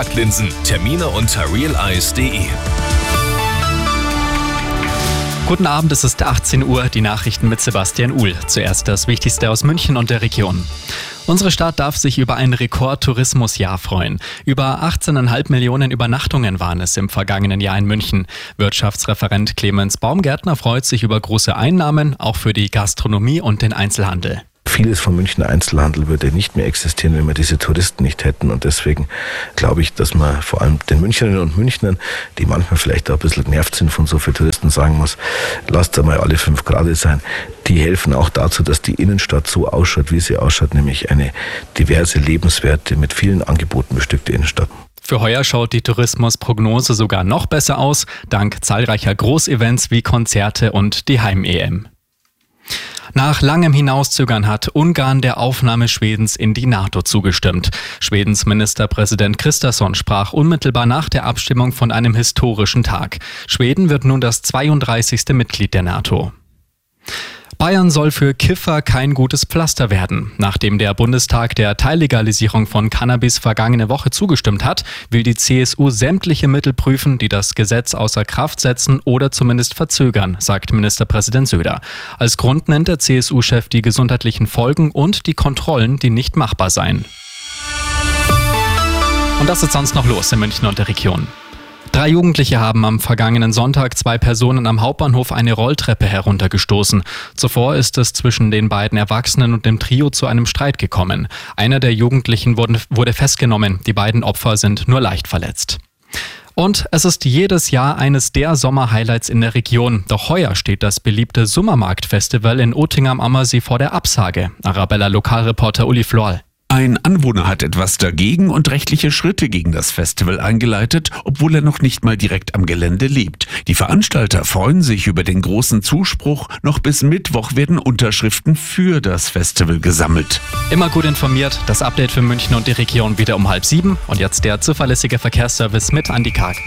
Kontaktlinsen. Termine unter realeyes.de. Guten Abend, es ist 18 Uhr, die Nachrichten mit Sebastian Uhl. Zuerst das Wichtigste aus München und der Region. Unsere Stadt darf sich über ein Rekordtourismusjahr freuen. Über 18,5 Millionen Übernachtungen waren es im vergangenen Jahr in München. Wirtschaftsreferent Clemens Baumgärtner freut sich über große Einnahmen, auch für die Gastronomie und den Einzelhandel vieles vom Münchner Einzelhandel würde nicht mehr existieren, wenn wir diese Touristen nicht hätten. Und deswegen glaube ich, dass man vor allem den Münchnerinnen und Münchnern, die manchmal vielleicht auch ein bisschen genervt sind von so vielen Touristen, sagen muss, lasst einmal alle fünf Grad sein. Die helfen auch dazu, dass die Innenstadt so ausschaut, wie sie ausschaut, nämlich eine diverse, lebenswerte, mit vielen Angeboten bestückte Innenstadt. Für heuer schaut die Tourismusprognose sogar noch besser aus, dank zahlreicher Großevents wie Konzerte und die Heim-EM. Nach langem Hinauszögern hat Ungarn der Aufnahme Schwedens in die NATO zugestimmt. Schwedens Ministerpräsident Christasson sprach unmittelbar nach der Abstimmung von einem historischen Tag. Schweden wird nun das 32. Mitglied der NATO. Bayern soll für Kiffer kein gutes Pflaster werden. Nachdem der Bundestag der Teillegalisierung von Cannabis vergangene Woche zugestimmt hat, will die CSU sämtliche Mittel prüfen, die das Gesetz außer Kraft setzen oder zumindest verzögern, sagt Ministerpräsident Söder. Als Grund nennt der CSU-Chef die gesundheitlichen Folgen und die Kontrollen, die nicht machbar seien. Und das ist sonst noch los in München und der Region. Drei Jugendliche haben am vergangenen Sonntag zwei Personen am Hauptbahnhof eine Rolltreppe heruntergestoßen. Zuvor ist es zwischen den beiden Erwachsenen und dem Trio zu einem Streit gekommen. Einer der Jugendlichen wurde, wurde festgenommen. Die beiden Opfer sind nur leicht verletzt. Und es ist jedes Jahr eines der Sommerhighlights in der Region. Doch heuer steht das beliebte Sommermarktfestival in Oetting am Ammersee vor der Absage. Arabella Lokalreporter Uli Florl. Ein Anwohner hat etwas dagegen und rechtliche Schritte gegen das Festival eingeleitet, obwohl er noch nicht mal direkt am Gelände lebt. Die Veranstalter freuen sich über den großen Zuspruch. Noch bis Mittwoch werden Unterschriften für das Festival gesammelt. Immer gut informiert, das Update für München und die Region wieder um halb sieben und jetzt der zuverlässige Verkehrsservice mit Andy Karg.